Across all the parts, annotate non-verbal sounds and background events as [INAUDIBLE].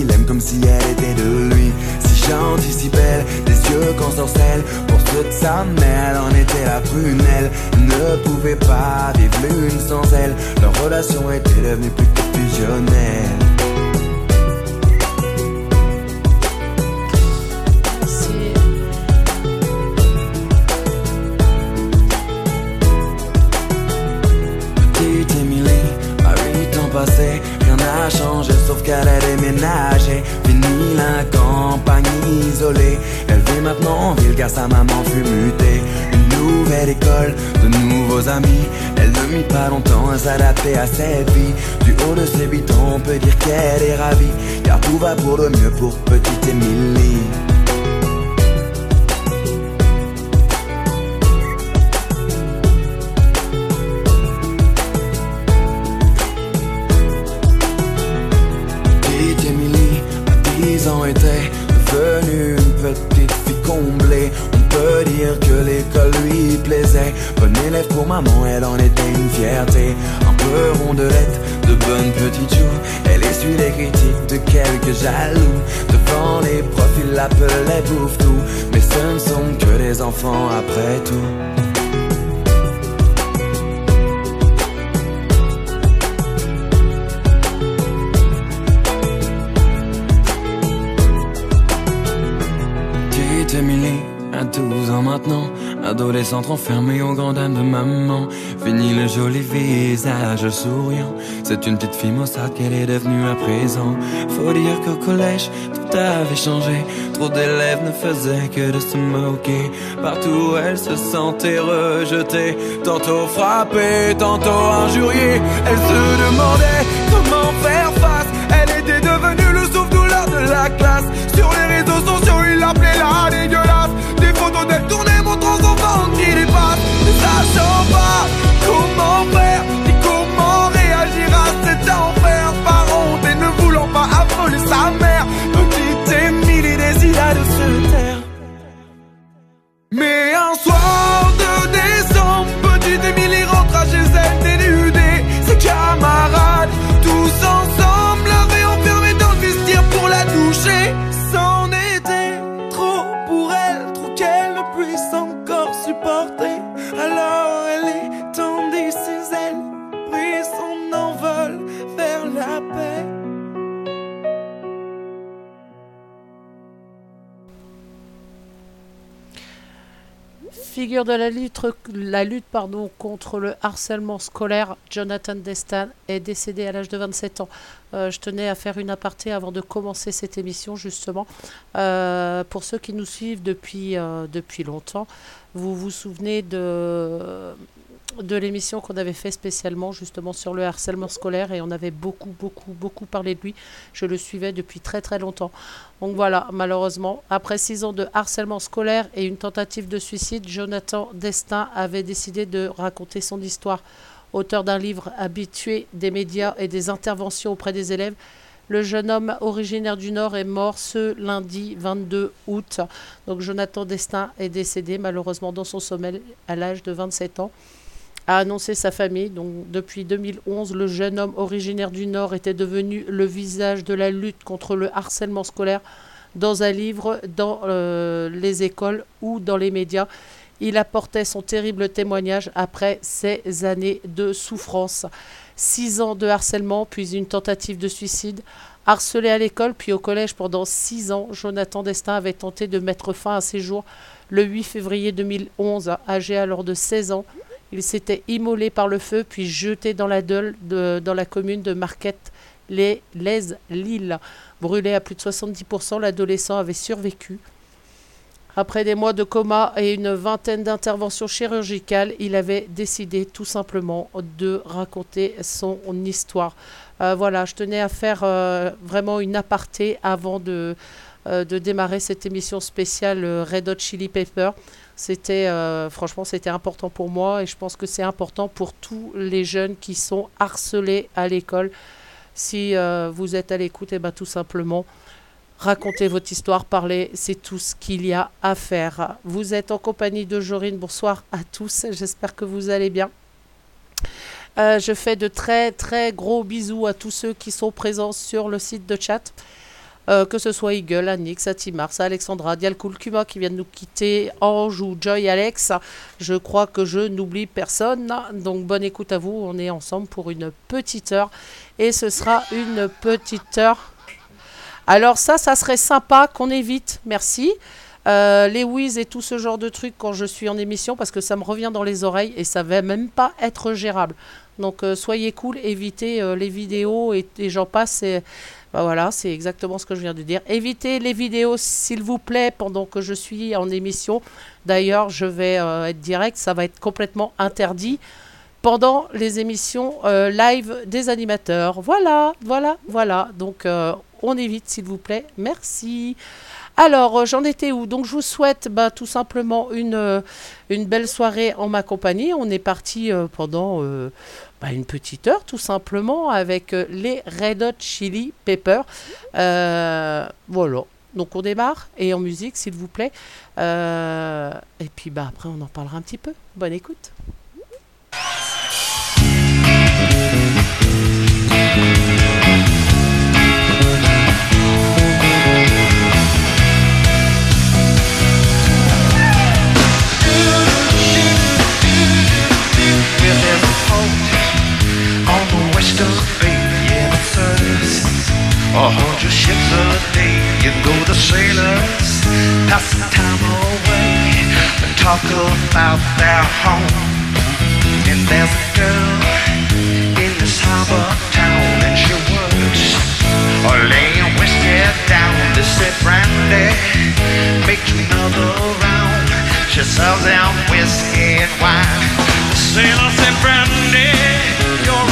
un beau-père qui l'aime comme si elle était de lui. Si belle, des yeux qu'on sorcelle. Pour toute sa mère, elle en était la prunelle. Ne pouvait pas vivre l'une sans elle. Leur relation était devenue que fusionnelle. À cette vie. Du haut de ses 8 ans, on peut dire qu'elle est ravie, car tout va pour le mieux pour petite Emily. Adolescente enfermée au grand dames de maman. Fini le joli visage souriant, c'est une petite fille maussade qu'elle est devenue à présent. Faut dire qu'au collège, tout avait changé, trop d'élèves ne faisaient que de se moquer. Partout elle se sentait rejetée, tantôt frappée, tantôt injuriée. Elle se demandait comment faire face, elle était devenue le souffle-douleur de la classe. Sur les réseaux sociaux, il l'appelait la dégueulasse. Des photos d'elle tournées ventre qui dépasse. Ne sachant pas De la lutte, la lutte pardon, contre le harcèlement scolaire, Jonathan Destin est décédé à l'âge de 27 ans. Euh, je tenais à faire une aparté avant de commencer cette émission, justement. Euh, pour ceux qui nous suivent depuis, euh, depuis longtemps, vous vous souvenez de, de l'émission qu'on avait fait spécialement justement sur le harcèlement scolaire et on avait beaucoup, beaucoup, beaucoup parlé de lui. Je le suivais depuis très, très longtemps. Donc voilà, malheureusement, après six ans de harcèlement scolaire et une tentative de suicide, Jonathan Destin avait décidé de raconter son histoire. Auteur d'un livre habitué des médias et des interventions auprès des élèves, le jeune homme originaire du Nord est mort ce lundi 22 août. Donc Jonathan Destin est décédé malheureusement dans son sommeil à l'âge de 27 ans a annoncé sa famille. Donc, depuis 2011, le jeune homme originaire du Nord était devenu le visage de la lutte contre le harcèlement scolaire dans un livre, dans euh, les écoles ou dans les médias. Il apportait son terrible témoignage après ces années de souffrance. Six ans de harcèlement, puis une tentative de suicide. Harcelé à l'école, puis au collège pendant six ans, Jonathan Destin avait tenté de mettre fin à ses jours le 8 février 2011, âgé alors de 16 ans. Il s'était immolé par le feu, puis jeté dans la dans la commune de Marquette, les Lille. Brûlé à plus de 70%, l'adolescent avait survécu. Après des mois de coma et une vingtaine d'interventions chirurgicales, il avait décidé tout simplement de raconter son histoire. Euh, voilà, je tenais à faire euh, vraiment une aparté avant de, euh, de démarrer cette émission spéciale Red Hot Chili Pepper. C'était euh, franchement c'était important pour moi et je pense que c'est important pour tous les jeunes qui sont harcelés à l'école. Si euh, vous êtes à l'écoute, et ben tout simplement Racontez votre histoire, parlez, c'est tout ce qu'il y a à faire. Vous êtes en compagnie de Jorine. Bonsoir à tous. J'espère que vous allez bien. Euh, je fais de très très gros bisous à tous ceux qui sont présents sur le site de chat. Euh, que ce soit Eagle, Anix, Atimars, Alexandra, Dialcool, Kuma qui viennent nous quitter, Ange ou Joy Alex. Je crois que je n'oublie personne. Donc bonne écoute à vous. On est ensemble pour une petite heure. Et ce sera une petite heure. Alors ça, ça serait sympa qu'on évite. Merci. Euh, les whiz et tout ce genre de trucs quand je suis en émission parce que ça me revient dans les oreilles et ça va même pas être gérable. Donc euh, soyez cool, évitez les vidéos et, j'en passe. Bah voilà, c'est exactement ce que je viens de dire. Évitez les vidéos s'il vous plaît pendant que je suis en émission. D'ailleurs, je vais être direct, ça va être complètement interdit pendant les émissions live des animateurs. Voilà, voilà, voilà. Donc on évite s'il vous plaît. Merci. Alors, euh, j'en étais où? Donc, je vous souhaite bah, tout simplement une, euh, belle soirée en ma compagnie. On est parti euh, pendant bah, une petite heure, tout simplement, avec les Red Hot Chili Pepper. voilà. Donc, on démarre. Et en musique, s'il vous plaît. et puis, bah, après, on en parlera un petit peu. Bonne écoute. Or hold your ships a day and go to sailors. Pass the time away and talk about their home. And there's a girl in this harbor town And she works or laying wasted down. This is brandy, make another round. She sells them whiskey and wine. The sailors say brandy, you're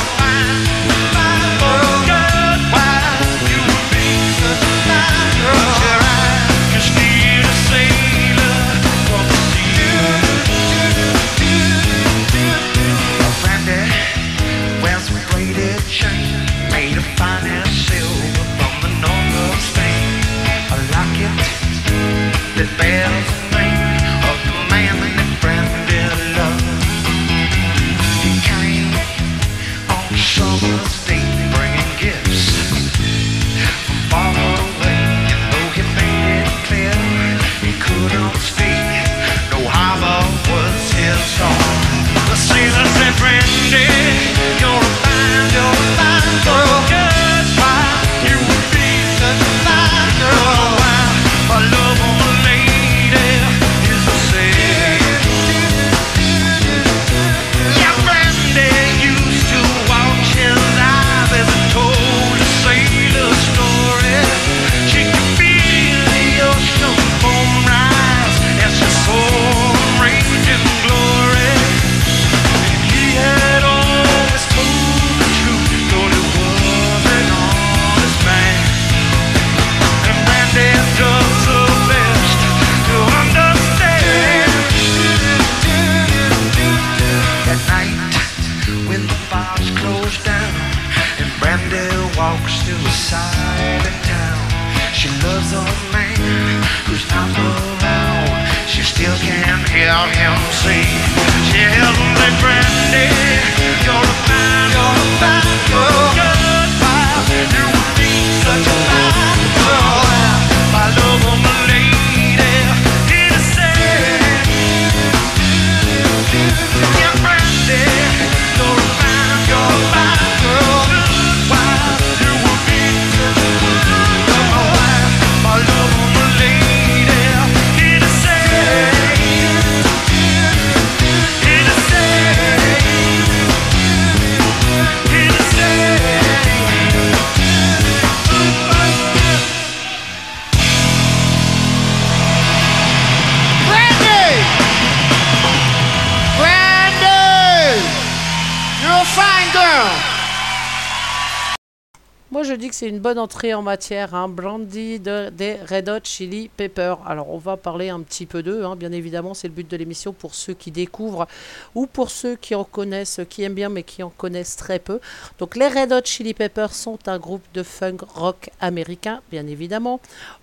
c'est une bonne entrée en matière, un brandy de, des Red Hot Chili Pepper. Alors, on va parler un petit peu d'eux, hein. bien évidemment, c'est le but de l'émission pour ceux qui découvrent ou pour ceux qui en connaissent, qui aiment bien mais qui en connaissent très peu. Donc, les Red Hot Chili Peppers sont un groupe de funk rock américain, bien évidemment,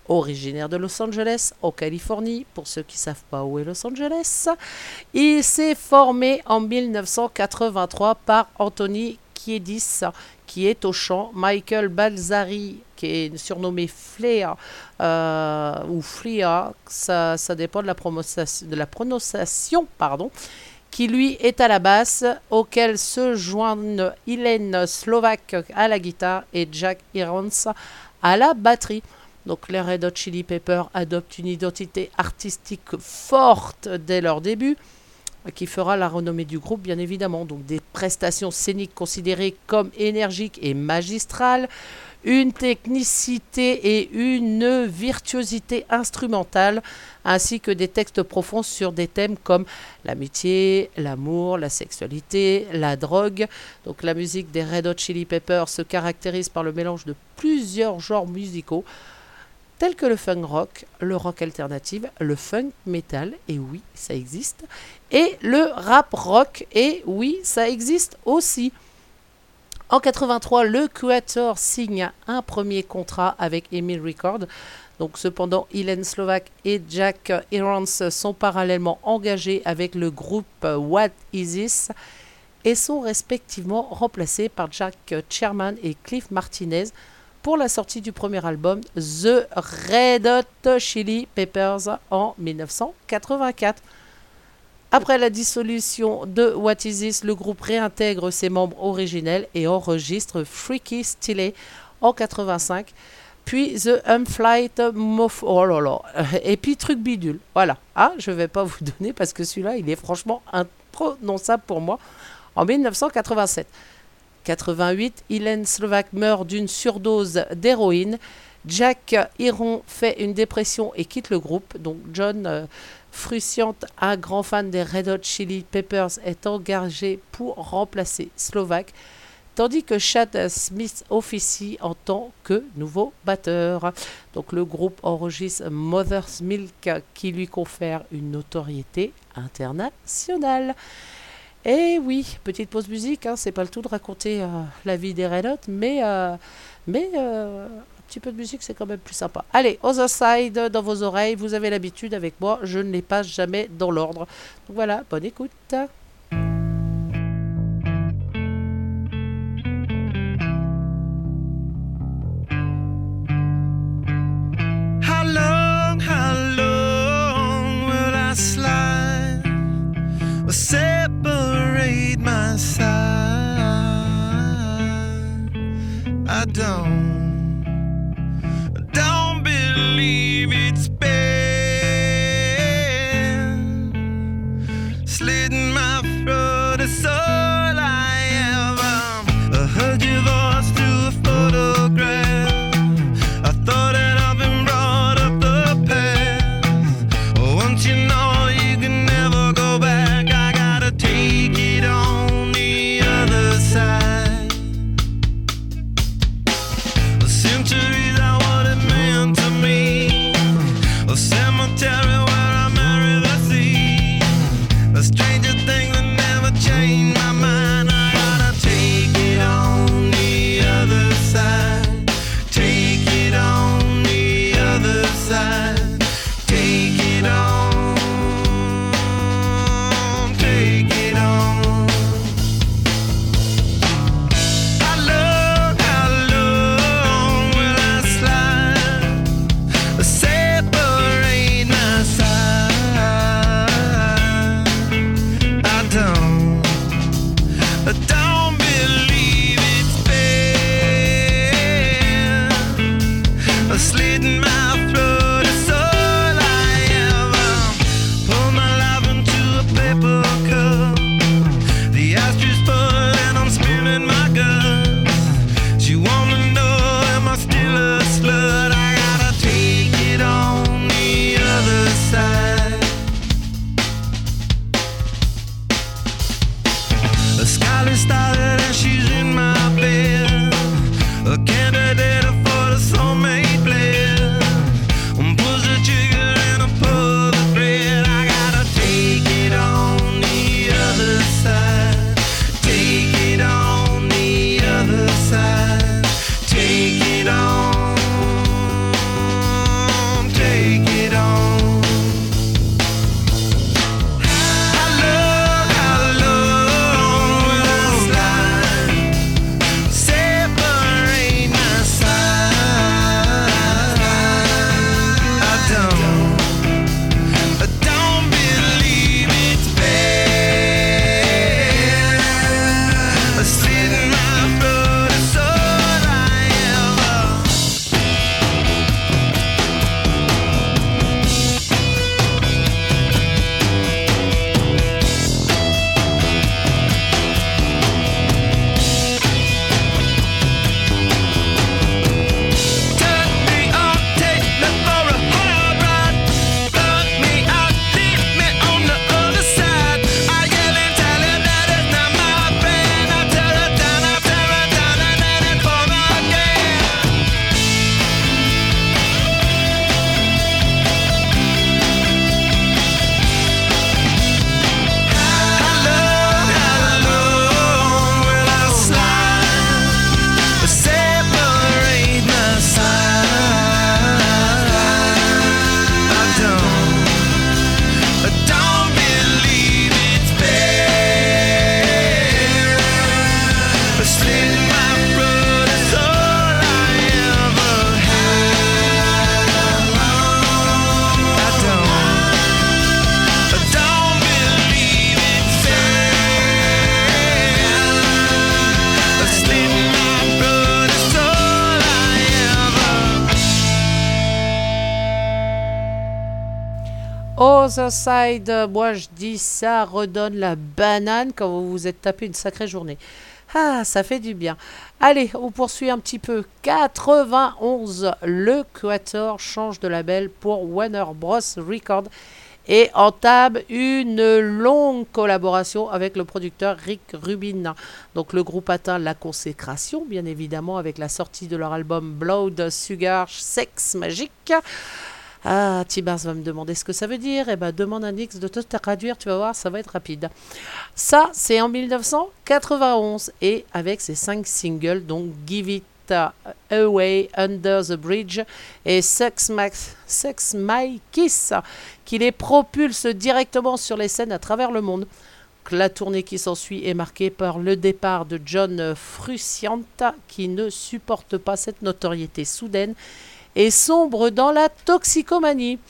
originaire de Los Angeles, en Californie, pour ceux qui ne savent pas où est Los Angeles. Il s'est formé en 1983 par Anthony Kiedis qui est au chant, Michael Balzari, qui est surnommé Flea, euh, ou Flea, ça, ça dépend de la, prononciation, pardon, qui lui est à la basse, auquel se joignent Hélène Slovak à la guitare et Jack Irons à la batterie. Donc les Red Hot Chili Peppers adoptent une identité artistique forte dès leur début qui fera la renommée du groupe, bien évidemment. Donc des prestations scéniques considérées comme énergiques et magistrales, une technicité et une virtuosité instrumentale, ainsi que des textes profonds sur des thèmes comme l'amitié, l'amour, la sexualité, la drogue. Donc la musique des Red Hot Chili Peppers se caractérise par le mélange de plusieurs genres musicaux tels que le funk rock, le rock alternatif, le funk metal, et oui, ça existe, et le rap rock, et oui, ça existe aussi. En 83, le Creator signe un premier contrat avec Emil Record. Donc, cependant, Hélène Slovak et Jack Irons sont parallèlement engagés avec le groupe What Is This et sont respectivement remplacés par Jack Sherman et Cliff Martinez pour la sortie du premier album The Red Hot Chili Peppers en 1984. Après la dissolution de What Is This, le groupe réintègre ses membres originels et enregistre Freaky Stylé en 85, puis The Unflight Mof... Oh là là [LAUGHS] Et puis Truc Bidule. Voilà. Ah, je vais pas vous [LAUGHS] donner parce que celui-là, il est franchement imprononçable pour moi. En 1987. 88, Hélène Slovak meurt d'une surdose d'héroïne. Jack Iron fait une dépression et quitte le groupe. Donc John euh, Frusciante, un grand fan des Red Hot Chili Peppers, est engagé pour remplacer Slovak, tandis que Chad Smith officie en tant que nouveau batteur. Donc le groupe enregistre Mother's Milk qui lui confère une notoriété internationale. Et oui, petite pause musique, hein, c'est pas le tout de raconter euh, la vie des Red mais, euh, mais euh, un petit peu de musique c'est quand même plus sympa. Allez, Other Side dans vos oreilles, vous avez l'habitude avec moi, je ne les passe jamais dans l'ordre. Donc voilà, bonne écoute. I Moi je dis ça redonne la banane quand vous vous êtes tapé une sacrée journée. Ah, ça fait du bien. Allez, on poursuit un petit peu. 91, le Quator change de label pour Warner Bros. Record et entame une longue collaboration avec le producteur Rick Rubin. Donc le groupe atteint la consécration, bien évidemment, avec la sortie de leur album Blood Sugar Sex Magique. Ah, Tibars va me demander ce que ça veut dire. Eh ben, demande à Nix de te traduire, tu vas voir, ça va être rapide. Ça, c'est en 1991 et avec ses cinq singles, donc Give It Away, Under the Bridge et Sex, Sex My Kiss, qui les propulse directement sur les scènes à travers le monde. La tournée qui s'ensuit est marquée par le départ de John Frusciante, qui ne supporte pas cette notoriété soudaine et sombre dans la toxicomanie.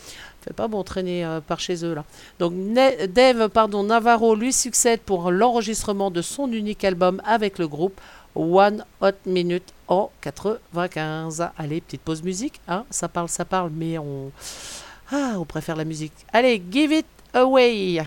Fait pas bon traîner euh, par chez eux là. Donc Dave pardon, Navarro lui succède pour l'enregistrement de son unique album avec le groupe One Hot Minute en 95. Allez, petite pause musique, hein, ça parle, ça parle, mais on ah, on préfère la musique. Allez, give it away.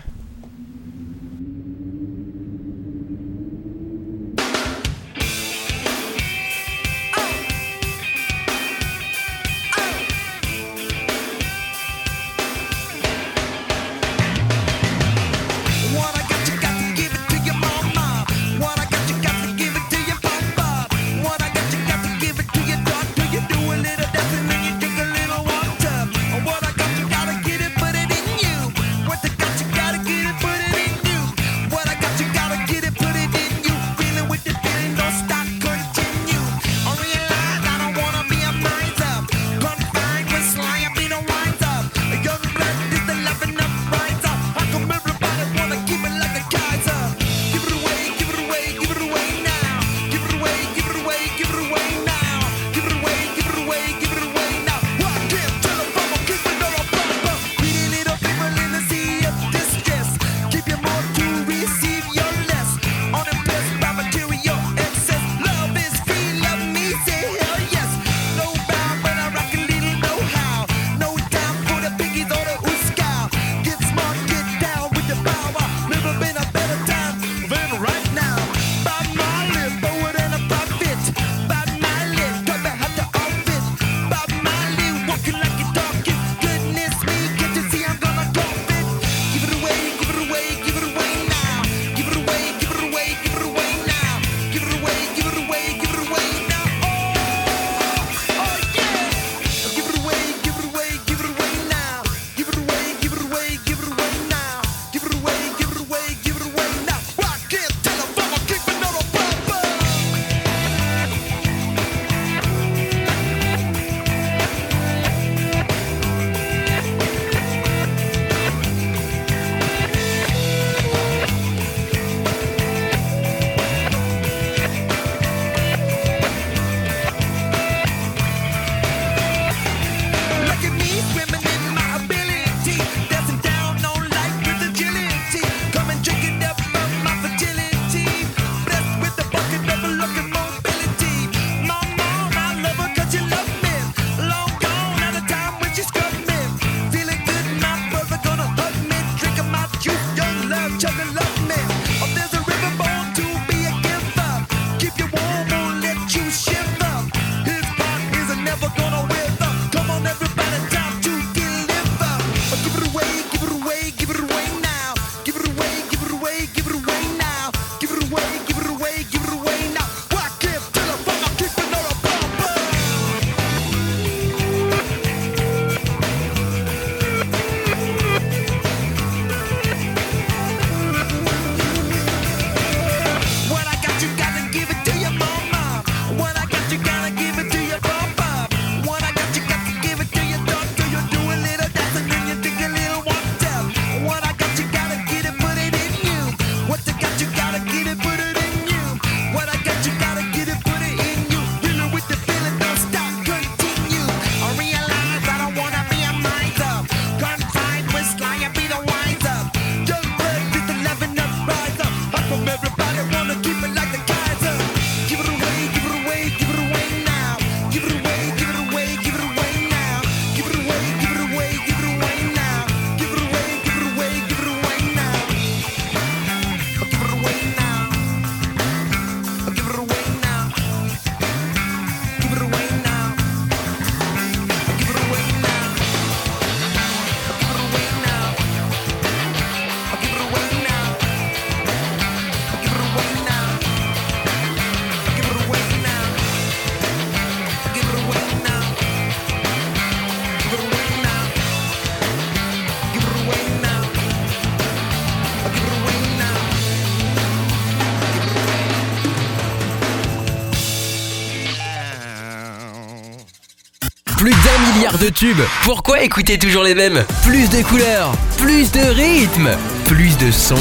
Pourquoi écouter toujours les mêmes? Plus de couleurs, plus de rythme, plus de sons.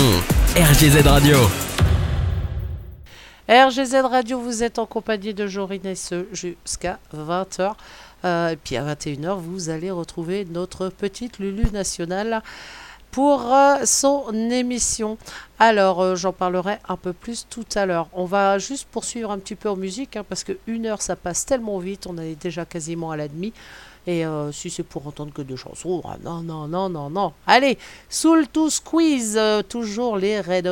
RGZ Radio. RGZ Radio, vous êtes en compagnie de Jorinesse jusqu'à 20h. Euh, et puis à 21h, vous allez retrouver notre petite Lulu nationale pour euh, son émission. Alors, euh, j'en parlerai un peu plus tout à l'heure. On va juste poursuivre un petit peu en musique, hein, parce que une heure, ça passe tellement vite, on est déjà quasiment à la demi. Et euh, si c'est pour entendre que deux chansons, ah, non, non, non, non, non. Allez, Soul to Squeeze, euh, toujours les Red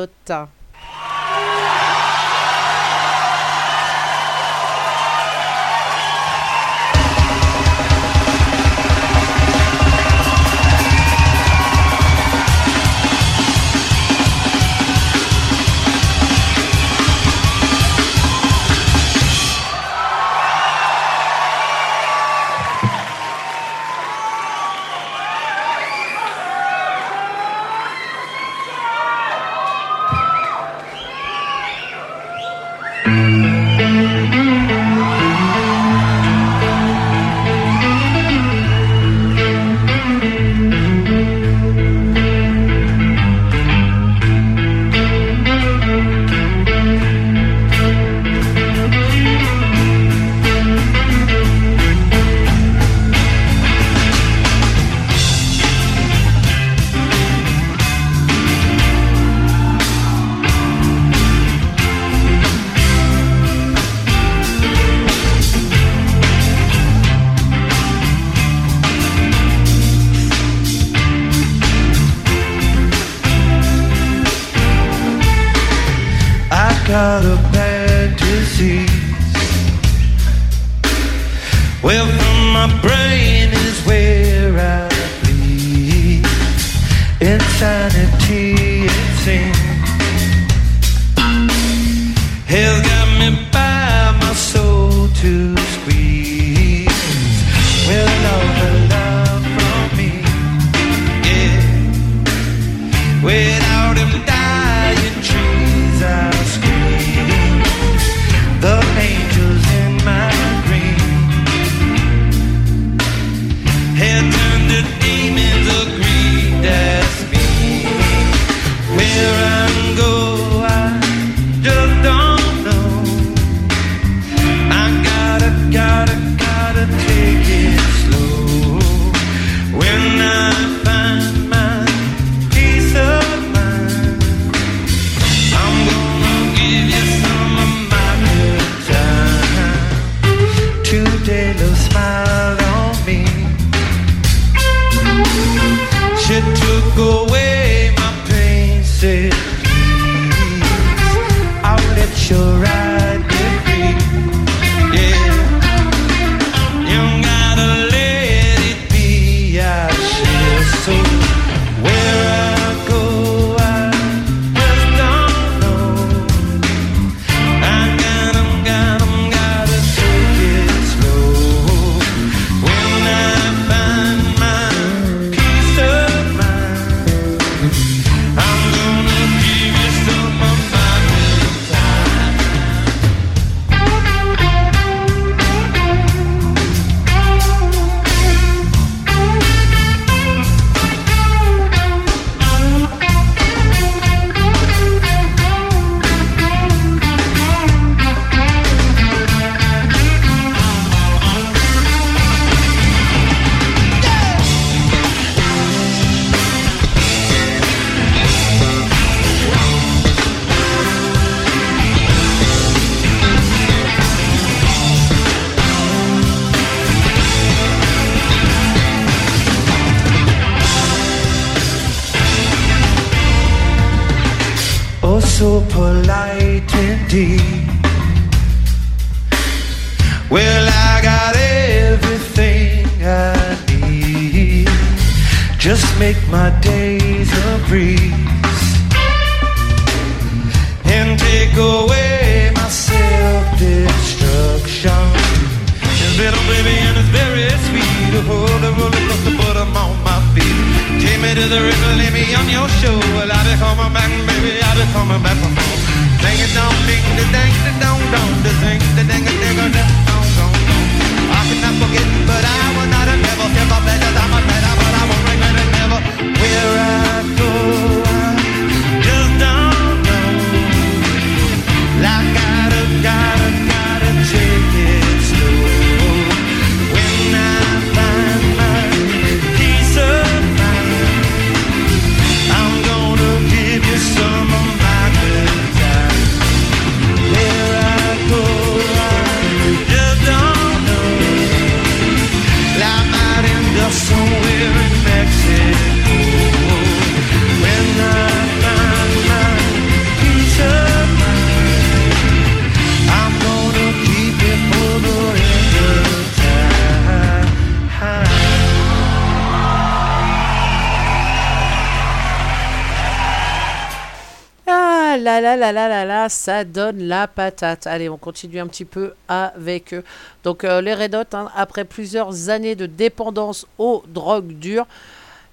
là là là là là ça donne la patate. Allez, on continue un petit peu avec eux. Donc euh, les Red Hot, hein, après plusieurs années de dépendance aux drogues dures,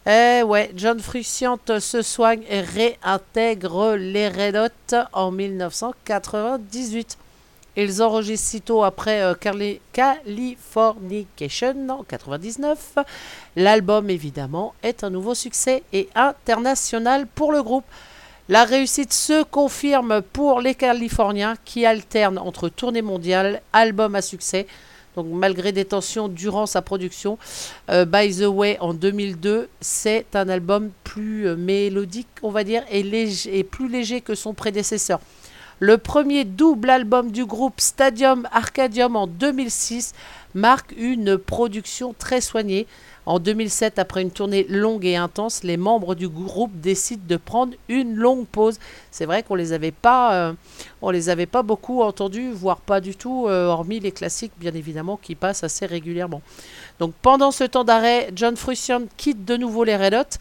eh ouais, John Frusciante se soigne et réintègre les Red Hot en 1998. Ils enregistrent sitôt après euh, Californication en 99. L'album, évidemment, est un nouveau succès et international pour le groupe. La réussite se confirme pour les Californiens qui alternent entre tournée mondiale, album à succès, donc malgré des tensions durant sa production. Euh, By the Way en 2002, c'est un album plus euh, mélodique, on va dire, et, plus léger que son prédécesseur. Le premier double album du groupe Stadium Arcadium en 2006 marque une production très soignée. En 2007, après une tournée longue et intense, les membres du groupe décident de prendre une longue pause. C'est vrai qu'on les euh, les avait pas beaucoup entendus, voire pas du tout, euh, hormis les classiques bien évidemment qui passent assez régulièrement. Donc pendant ce temps d'arrêt, John Frusciante quitte de nouveau les Red Hot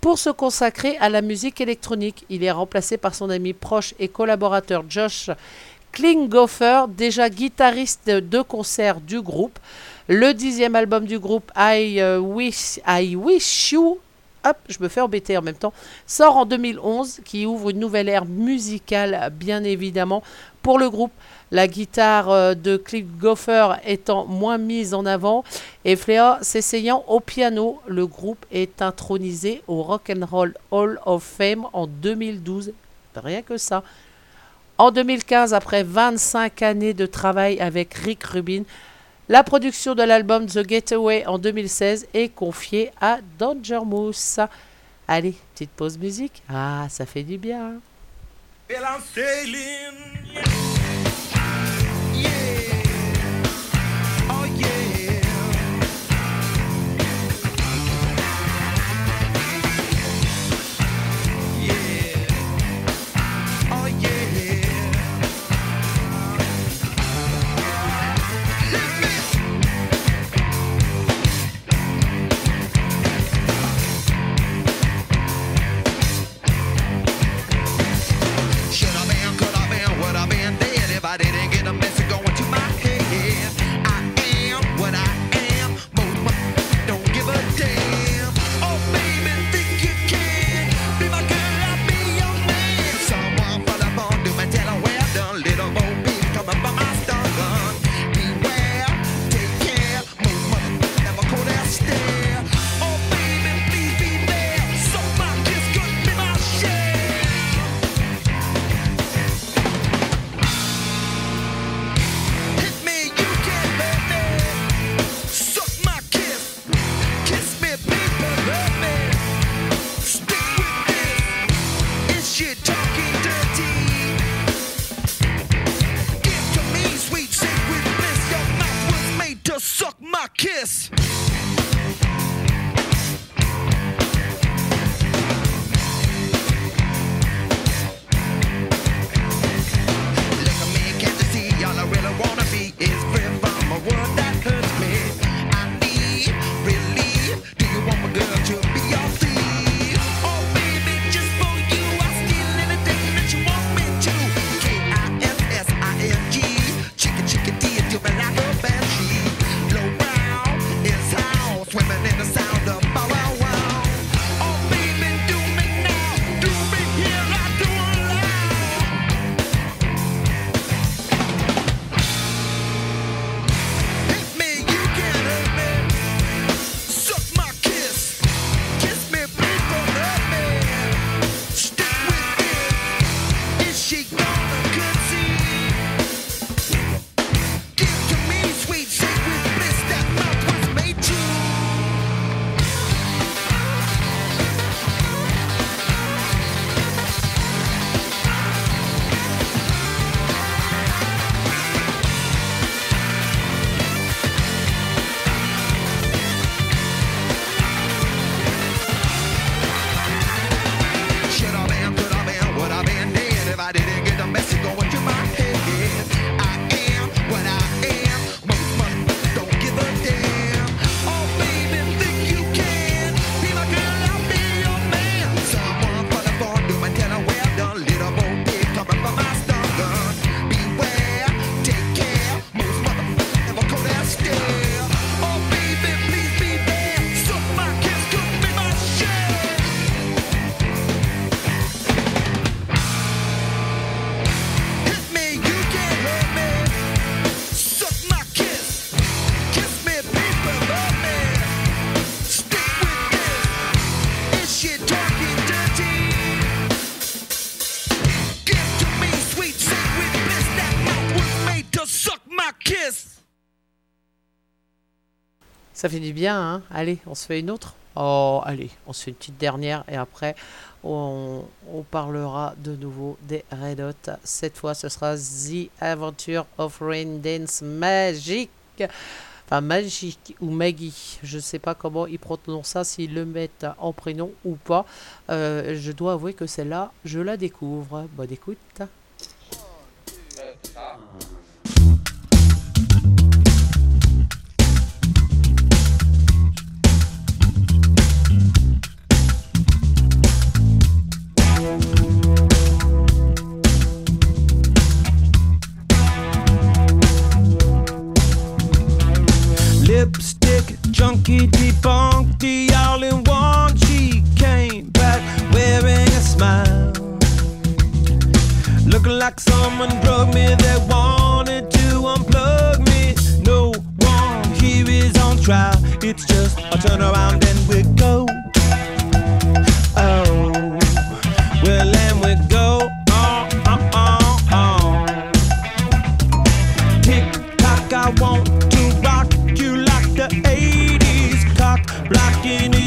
pour se consacrer à la musique électronique. Il est remplacé par son ami proche et collaborateur Josh Klinghoffer, déjà guitariste de concert du groupe. Le dixième album du groupe I, euh, Wish, I Wish You Hop, je me fais embêter en même temps, sort en 2011, qui ouvre une nouvelle ère musicale, bien évidemment, pour le groupe. La guitare euh, de Cliff Goffer étant moins mise en avant et Flea s'essayant au piano, le groupe est intronisé au Rock and Roll Hall of Fame en 2012. Rien que ça. En 2015, après 25 années de travail avec Rick Rubin, la production de l'album The Getaway en 2016 est confiée à Danger Moose. Allez, petite pause musique. Ah, ça fait du bien. I didn't get a message. Ça fait du bien, hein Allez, on se fait une autre? Oh, allez, on se fait une petite dernière et après, on, parlera de nouveau des Red Hot. Cette fois, ce sera The Adventure of Rain Dance Magic. Enfin, Magic ou Maggie. Je ne sais pas comment ils prononcent ça, s'ils le mettent en prénom ou pas. Euh, je dois avouer que celle-là, je la découvre. Bonne écoute. Lipstick junkie the all in one. She came back wearing a smile. Looking like someone drugged me that wanted to unplug me. No one here is on trial. It's just a turn around and we go. 80s. Cock blocking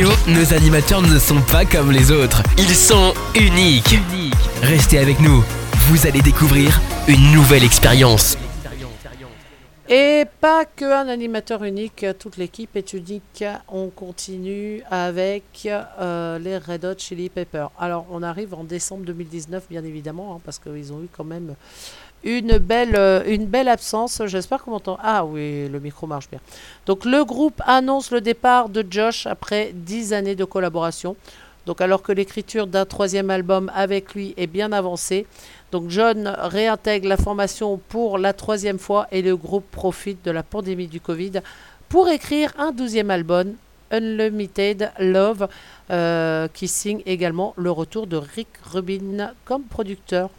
Nos animateurs ne sont pas comme les autres. Ils sont uniques. Restez avec nous. Vous allez découvrir une nouvelle expérience. Et pas qu'un animateur unique, toute l'équipe est unique. On continue avec euh, les Red Hot Chili Peppers. Alors, on arrive en décembre 2019, bien évidemment, hein, parce qu'ils ont eu quand même une belle, euh, une belle absence. J'espère qu'on m'entend. Ah oui, le micro marche bien. Donc, le groupe annonce le départ de Josh après 10 années de collaboration. Donc, alors que l'écriture d'un troisième album avec lui est bien avancée. Donc John réintègre la formation pour la troisième fois et le groupe profite de la pandémie du Covid pour écrire un douzième album, Unlimited Love, euh, qui signe également le retour de Rick Rubin comme producteur.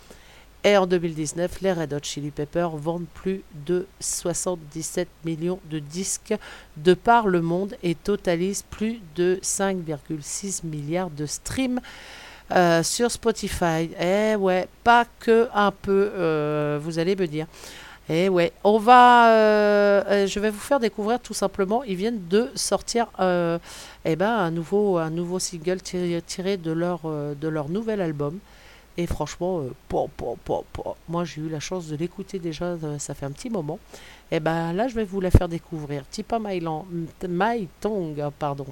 Et en 2019, les Red Hot Chili Peppers vendent plus de 77 millions de disques de par le monde et totalisent plus de 5,6 milliards de streams. Euh, sur Spotify. Eh ouais, pas que un peu, euh, vous allez me dire. Eh ouais, on va, euh, je vais vous faire découvrir tout simplement. Ils viennent de sortir, eh ben, un nouveau, single tiré, de leur nouvel album. Et franchement, moi j'ai eu la chance de l'écouter déjà, ça fait un petit moment. Et eh ben là, je vais vous la faire découvrir. Tipa My, My Tongue, pardon.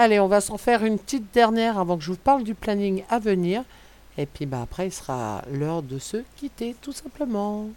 Allez, on va s'en faire une petite dernière avant que je vous parle du planning à venir. Et puis bah, après, il sera l'heure de se quitter, tout simplement.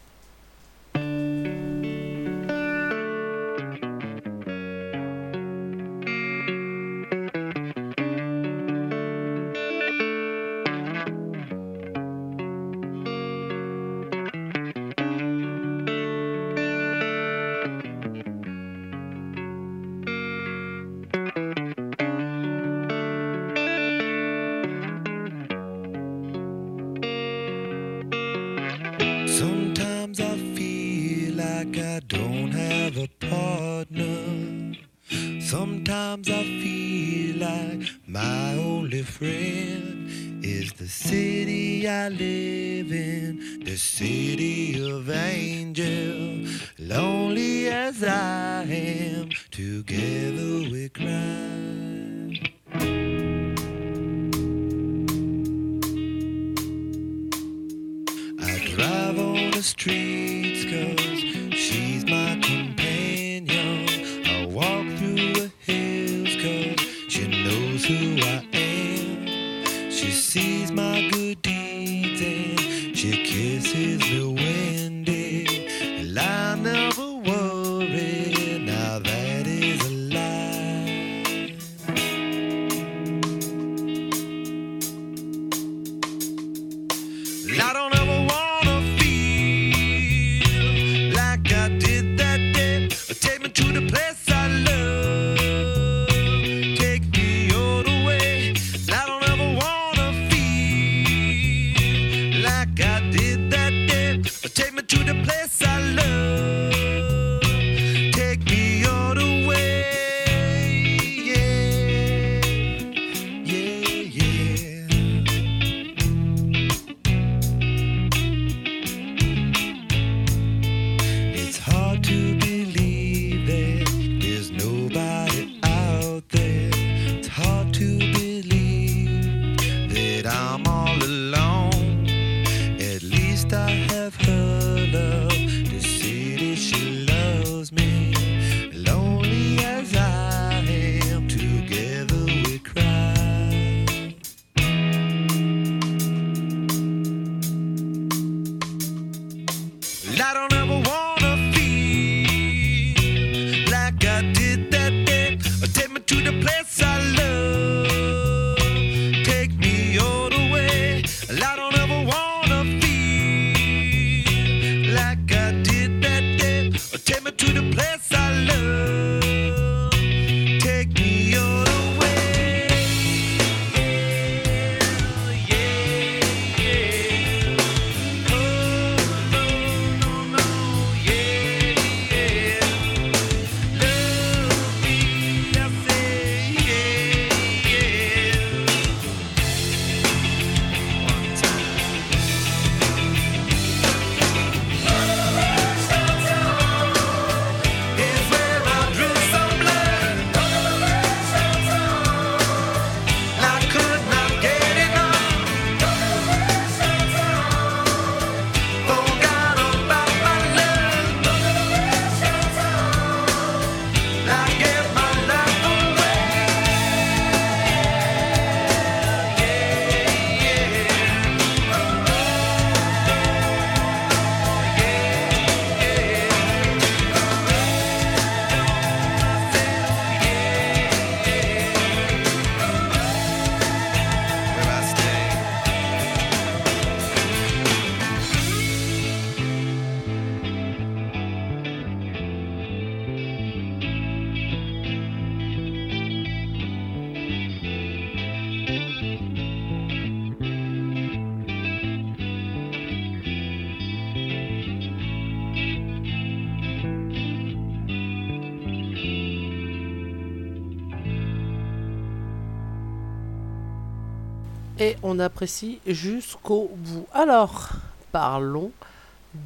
on apprécie jusqu'au bout. Alors, parlons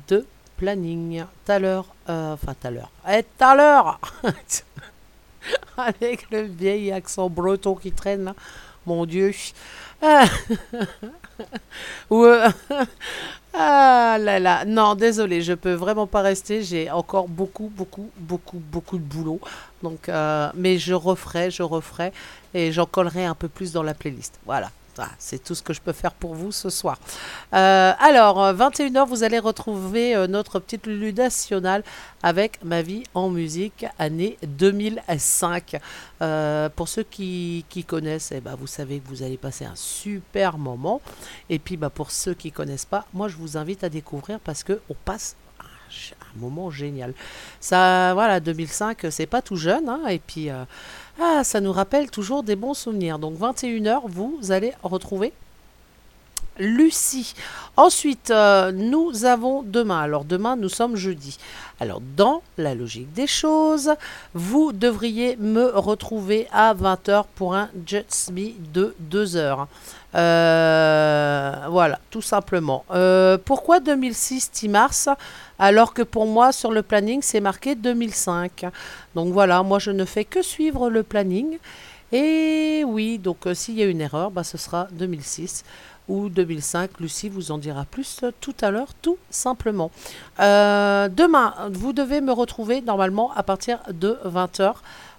de planning. Tout à l'heure, euh, enfin tout à l'heure, eh, tout à l'heure, [LAUGHS] avec le vieil accent breton qui traîne là, mon Dieu. [LAUGHS] Ah, [LAUGHS] ah là là, non, désolé, je peux vraiment pas rester. J'ai encore beaucoup, beaucoup, beaucoup, beaucoup de boulot. Donc, euh, mais je referai, je referai et j'en collerai un peu plus dans la playlist. Voilà. Ah, c'est tout ce que je peux faire pour vous ce soir. Euh, alors, 21h, vous allez retrouver euh, notre petite Lulu nationale avec Ma vie en musique, année 2005. Euh, pour ceux qui, connaissent, eh ben, vous savez que vous allez passer un super moment. Et puis, bah, pour ceux qui connaissent pas, moi, je vous invite à découvrir parce qu'on passe un, moment génial. Ça, voilà, 2005, c'est pas tout jeune. hein, et puis. euh, ah, ça nous rappelle toujours des bons souvenirs. Donc 21h, vous allez retrouver Lucie. Ensuite, euh, nous avons demain. Alors demain, nous sommes jeudi. Alors dans la logique des choses, vous devriez me retrouver à 20h pour un Just Me de 2 heures. Euh, voilà, tout simplement. Euh, pourquoi 2006 10 mars alors que pour moi sur le planning c'est marqué 2005 Donc voilà, moi je ne fais que suivre le planning. Et oui, donc euh, s'il y a une erreur, bah, ce sera 2006 ou 2005. Lucie vous en dira plus tout à l'heure, tout simplement. Demain, vous devez me retrouver normalement à partir de 20h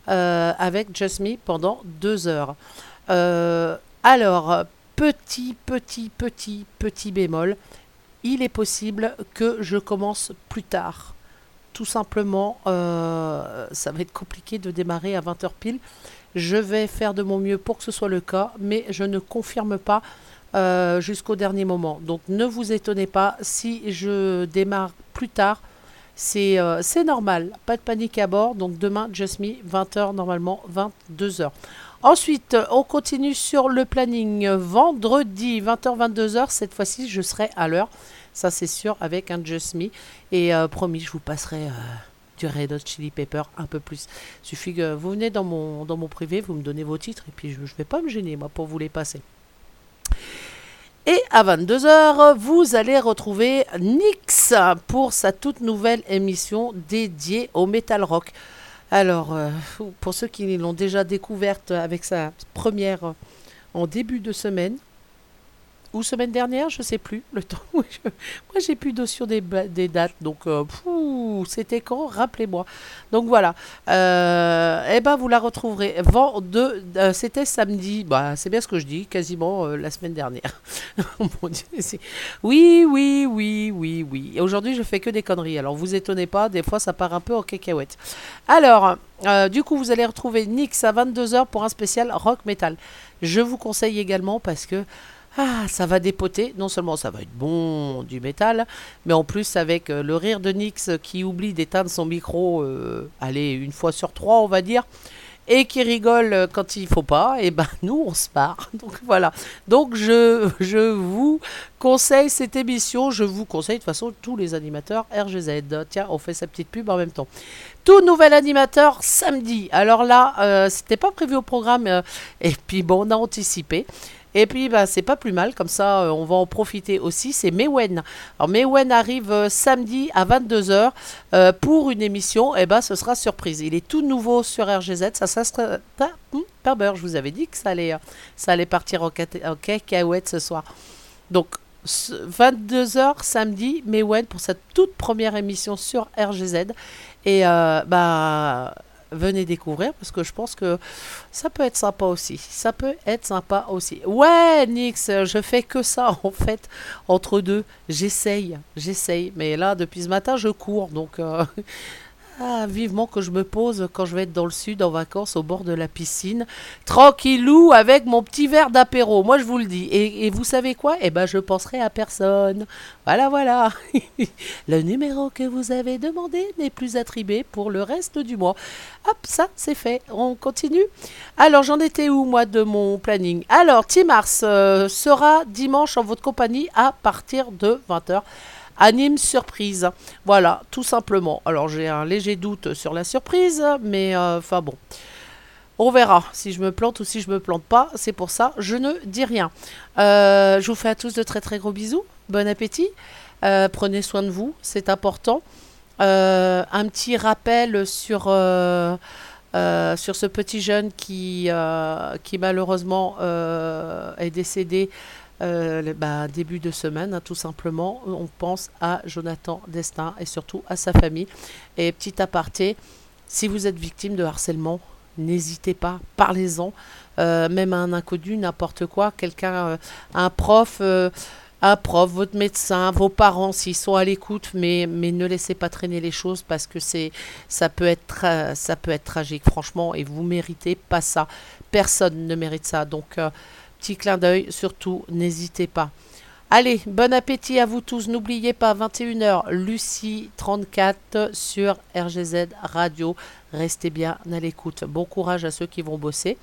avec Just Me pendant 2 heures. Alors, petit, petit, petit, petit bémol, il est possible que je commence plus tard. Tout simplement, euh, ça va être compliqué de démarrer à 20h pile. Je vais faire de mon mieux pour que ce soit le cas, mais je ne confirme pas euh, jusqu'au dernier moment. Donc ne vous étonnez pas si je démarre plus tard. C'est euh, normal, pas de panique à bord. Donc demain, Just Me, 20h normalement, 22h. Ensuite, on continue sur le planning. Vendredi, 20h, 22h. Cette fois-ci, je serai à l'heure. Ça, c'est sûr, avec un Just Me. Et euh, promis, je vous passerai euh, du Red Hot Chili Pepper un peu plus. Suffit que vous venez dans mon, dans mon privé, vous me donnez vos titres. Et puis, je ne vais pas me gêner, moi, pour vous les passer. Et à 22h, vous allez retrouver Nix pour sa toute nouvelle émission dédiée au metal rock. Alors, euh, pour ceux qui l'ont déjà découverte avec sa première euh, en début de semaine, ou semaine dernière, je sais plus, le [LAUGHS] temps. où je- Moi, j'ai plus notion des, des dates, donc euh, c'était quand Rappelez-moi. Donc voilà. Euh, eh ben, vous la retrouverez. Euh, c'était samedi. Bah, c'est bien ce que je dis, quasiment euh, la semaine dernière. [LAUGHS] Oh mon Dieu, oui, oui, oui, oui, oui. Et aujourd'hui, je fais que des conneries. Alors, vous étonnez pas, des fois, ça part un peu en cacahuète. Alors, euh, du coup, vous allez retrouver Nix à 22h pour un spécial rock metal. Je vous conseille également parce que ah, ça va dépoter. Non seulement ça va être bon du métal, mais en plus avec euh, le rire de Nix qui oublie d'éteindre son micro, euh, allez, une fois sur trois, on va dire, et qui rigole euh, quand il faut pas, et ben [LAUGHS] nous on se part. [LAUGHS] Donc voilà. Donc je, je vous conseille cette émission. Je vous conseille de toute façon tous les animateurs RGZ. Tiens, on fait sa petite pub en même temps. Tout nouvel animateur samedi. Alors là, euh, c'était pas prévu au programme, euh, et puis bon, on a anticipé. Et puis, bah, c'est pas plus mal, comme ça, euh, on va en profiter aussi. C'est Mewen. Alors, Mewen arrive euh, samedi à 22h pour une émission. Et ben, ce sera surprise. Il est tout nouveau sur RGZ. Ça, ça sera. Ah, je vous avais dit que ça allait, euh, ça allait partir en, en cacahuète ce soir. Donc, 22h samedi, Mewen pour cette toute première émission sur RGZ. Et euh, bah, venez découvrir parce que je pense que ça peut être sympa aussi. Ça peut être sympa aussi. Ouais, Nix, je fais que ça [LAUGHS] en fait entre deux. J'essaye, j'essaye. Mais là, depuis ce matin, je cours. Donc, euh, ah, vivement que je me pose quand je vais être dans le sud en vacances au bord de la piscine, tranquillou avec mon petit verre d'apéro. Moi, je vous le dis. Et, vous savez quoi? Eh ben, je penserai à personne. Voilà, voilà. [LAUGHS] le numéro que vous avez demandé n'est plus attribué pour le reste du mois. Hop, ça, c'est fait. On continue? Alors, j'en étais où, moi, de mon planning? Alors, Timars euh, sera dimanche en votre compagnie à partir de 20h. Anime surprise. Voilà, tout simplement. Alors, j'ai un léger doute sur la surprise, mais euh, enfin bon. On verra si je me plante ou si je me plante pas. C'est pour ça, je ne dis rien. Euh, je vous fais à tous de très très gros bisous. Bon appétit. Euh, prenez soin de vous, c'est important. Un petit rappel sur, ce petit jeune qui, malheureusement est décédé euh, bah, début de semaine, hein, tout simplement. On pense à Jonathan Destin et surtout à sa famille. Et petit aparté, si vous êtes victime de harcèlement, n'hésitez pas, parlez-en, Euh, même à un inconnu, n'importe quoi, quelqu'un, euh, un prof. un prof, votre médecin, vos parents, s'ils sont à l'écoute, mais, mais ne laissez pas traîner les choses parce que c'est, ça, peut être, ça peut être tragique, franchement, et vous méritez pas ça. Personne ne mérite ça. Donc, petit clin d'œil, surtout, n'hésitez pas. Allez, bon appétit à vous tous. N'oubliez pas, 21h, Lucie 34 sur RGZ Radio. Restez bien à l'écoute. Bon courage à ceux qui vont bosser.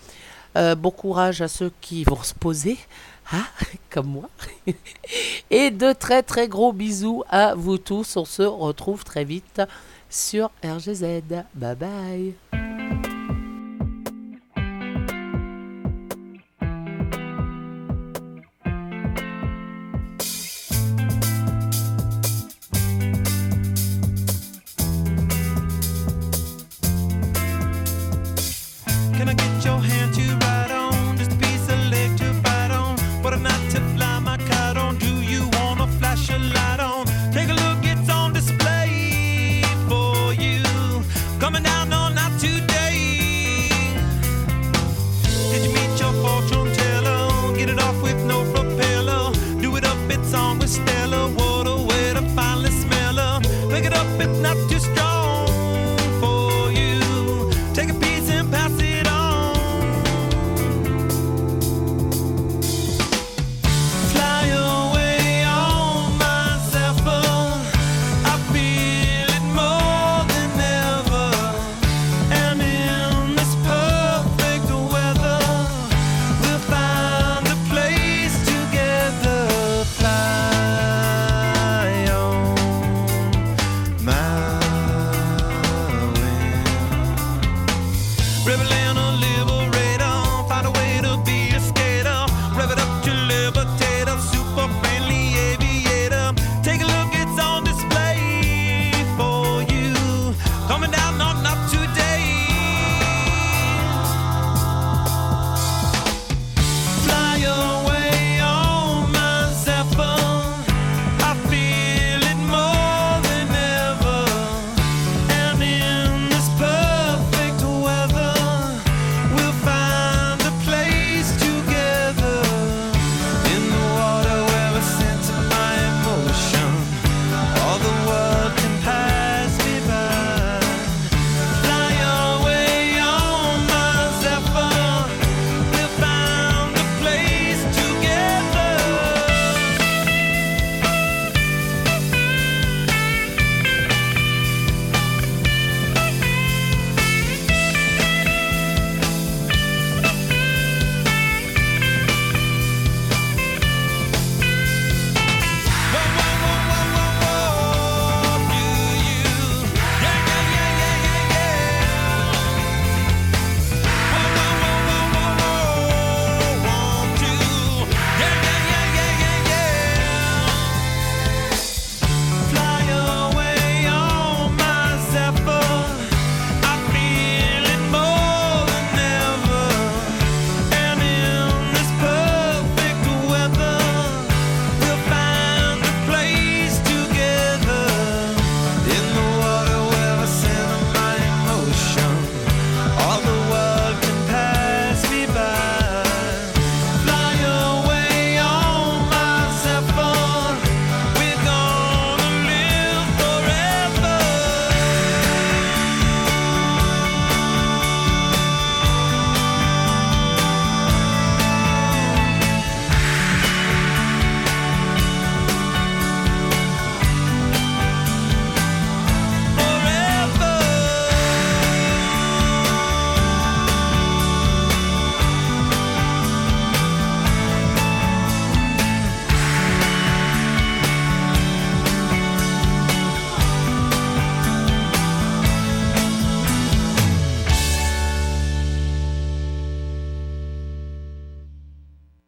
Euh, bon courage à ceux qui vont se poser, hein, [LAUGHS] comme moi. [LAUGHS] Et de très très gros bisous à vous tous. On se retrouve très vite sur RGZ. Bye bye.